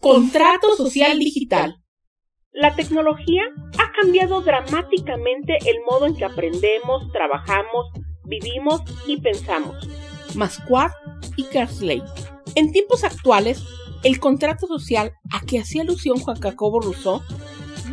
Contrato social digital. La tecnología ha cambiado dramáticamente el modo en que aprendemos, trabajamos, vivimos y pensamos. Masquad y Kersley. En tiempos actuales, el contrato social a que hacía alusión Juan Jacobo Rousseau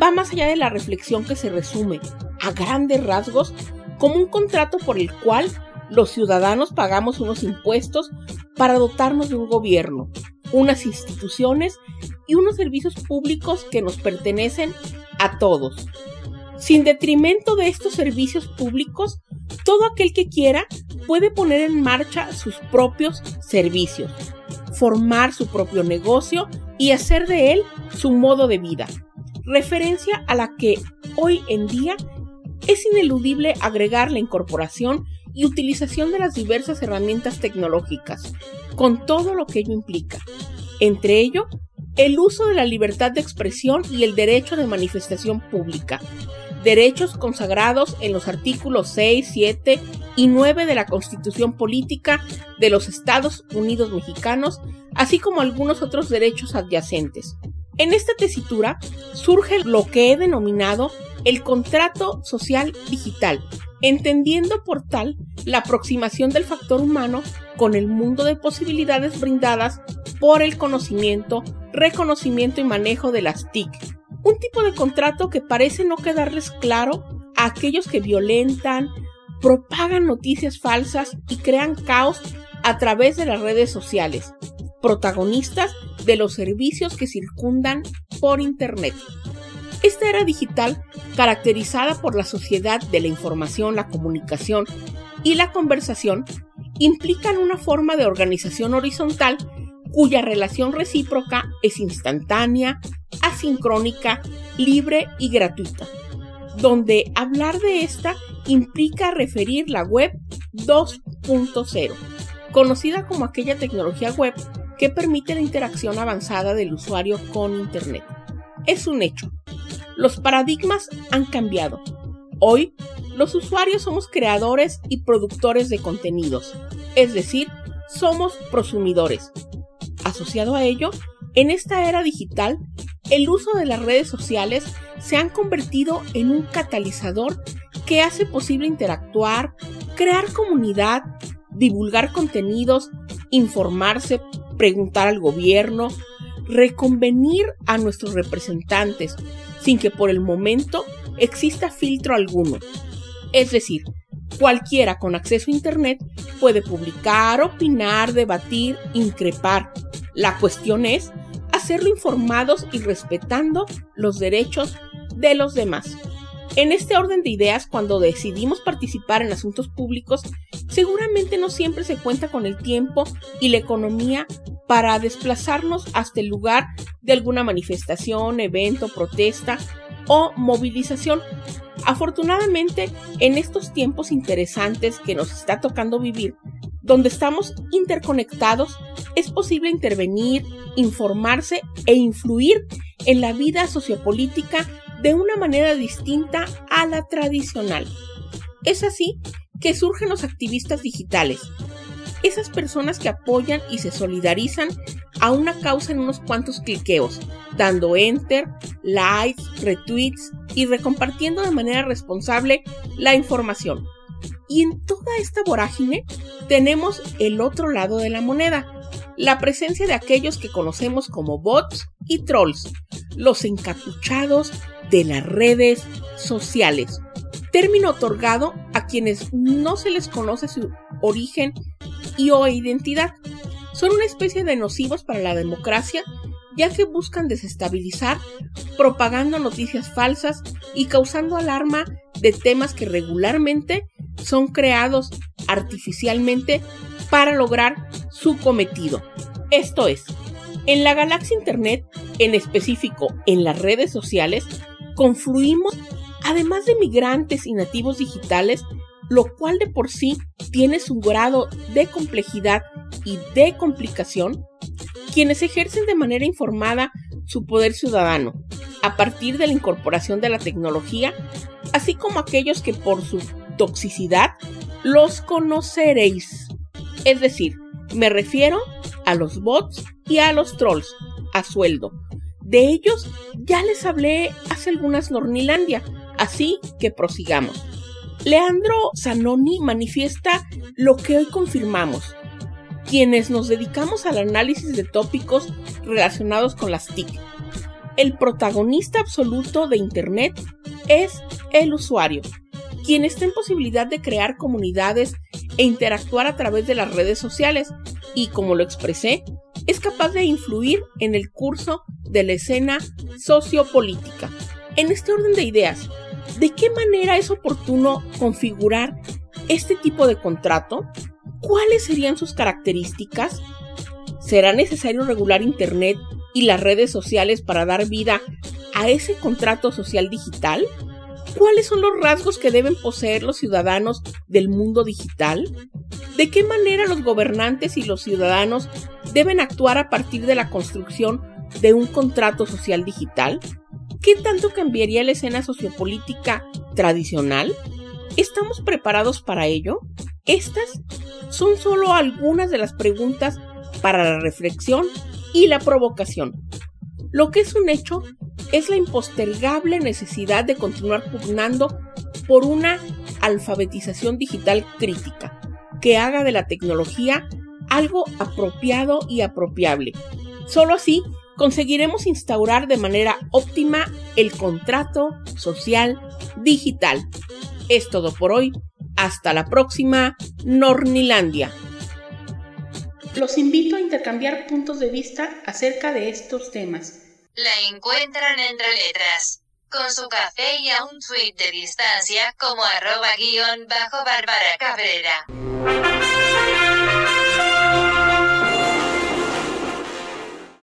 va más allá de la reflexión que se resume, a grandes rasgos, como un contrato por el cual los ciudadanos pagamos unos impuestos para dotarnos de un gobierno, unas instituciones y unos servicios públicos que nos pertenecen a todos. Sin detrimento de estos servicios públicos, todo aquel que quiera puede poner en marcha sus propios servicios, formar su propio negocio y hacer de él su modo de vida. Referencia a la que hoy en día es ineludible agregar la incorporación y utilización de las diversas herramientas tecnológicas, con todo lo que ello implica. Entre ello, el uso de la libertad de expresión y el derecho de manifestación pública, derechos consagrados en los artículos 6, 7 y 9 de la Constitución Política de los Estados Unidos Mexicanos, así como algunos otros derechos adyacentes. En esta tesitura surge lo que he denominado el contrato social digital, entendiendo por tal la aproximación del factor humano con el mundo de posibilidades brindadas por el conocimiento, reconocimiento y manejo de las TIC. Un tipo de contrato que parece no quedarles claro a aquellos que violentan, propagan noticias falsas y crean caos a través de las redes sociales, protagonistas de los servicios que circundan por Internet. Esta era digital, caracterizada por la sociedad de la información, la comunicación y la conversación, implican una forma de organización horizontal cuya relación recíproca es instantánea, asincrónica, libre y gratuita, donde hablar de esta implica referir la web 2.0, conocida como aquella tecnología web que permite la interacción avanzada del usuario con Internet. Es un hecho, los paradigmas han cambiado. Hoy, los usuarios somos creadores y productores de contenidos, es decir, somos prosumidores. Asociado a ello, en esta era digital, el uso de las redes sociales se han convertido en un catalizador que hace posible interactuar, crear comunidad, divulgar contenidos, informarse, preguntar al gobierno, reconvenir a nuestros representantes, sin que por el momento exista filtro alguno. Es decir, cualquiera con acceso a Internet puede publicar, opinar, debatir, increpar. La cuestión es hacerlo informados y respetando los derechos de los demás. En este orden de ideas, cuando decidimos participar en asuntos públicos, seguramente no siempre se cuenta con el tiempo y la economía para desplazarnos hasta el lugar de alguna manifestación, evento, protesta o movilización. Afortunadamente, en estos tiempos interesantes que nos está tocando vivir, donde estamos interconectados, es posible intervenir, informarse e influir en la vida sociopolítica de una manera distinta a la tradicional. Es así que surgen los activistas digitales, esas personas que apoyan y se solidarizan a una causa en unos cuantos cliqueos, dando enter, likes, retweets y recompartiendo de manera responsable la información. Y en toda esta vorágine tenemos el otro lado de la moneda, la presencia de aquellos que conocemos como bots y trolls, los encapuchados de las redes sociales. Término otorgado a quienes no se les conoce su origen y o identidad. Son una especie de nocivos para la democracia ya que buscan desestabilizar, propagando noticias falsas y causando alarma de temas que regularmente son creados artificialmente para lograr su cometido. Esto es, en la galaxia Internet en específico en las redes sociales, confluimos, además de migrantes y nativos digitales, lo cual de por sí tiene su grado de complejidad y de complicación, quienes ejercen de manera informada su poder ciudadano a partir de la incorporación de la tecnología, así como aquellos que por su toxicidad los conoceréis. Es decir, me refiero a los bots y a los trolls a sueldo. De ellos ya les hablé hace algunas Nornilandia, así que prosigamos. Leandro Zanoni manifiesta lo que hoy confirmamos. Quienes nos dedicamos al análisis de tópicos relacionados con las TIC. El protagonista absoluto de Internet es el usuario, quien está en posibilidad de crear comunidades e interactuar a través de las redes sociales y, como lo expresé, es capaz de influir en el curso de la escena sociopolítica. En este orden de ideas, ¿de qué manera es oportuno configurar este tipo de contrato? ¿Cuáles serían sus características? ¿Será necesario regular Internet y las redes sociales para dar vida a ese contrato social digital? ¿Cuáles son los rasgos que deben poseer los ciudadanos del mundo digital? ¿De qué manera los gobernantes y los ciudadanos deben actuar a partir de la construcción de un contrato social digital? ¿Qué tanto cambiaría la escena sociopolítica tradicional? ¿Estamos preparados para ello? Estas son solo algunas de las preguntas para la reflexión y la provocación. Lo que es un hecho es la impostergable necesidad de continuar pugnando por una alfabetización digital crítica, que haga de la tecnología algo apropiado y apropiable. Solo así conseguiremos instaurar de manera óptima el contrato social digital. Es todo por hoy. Hasta la próxima, Nornilandia. Los invito a intercambiar puntos de vista acerca de estos temas. La encuentran entre letras, con su café y a un tweet de distancia como arroba guion bajo Bárbara Cabrera.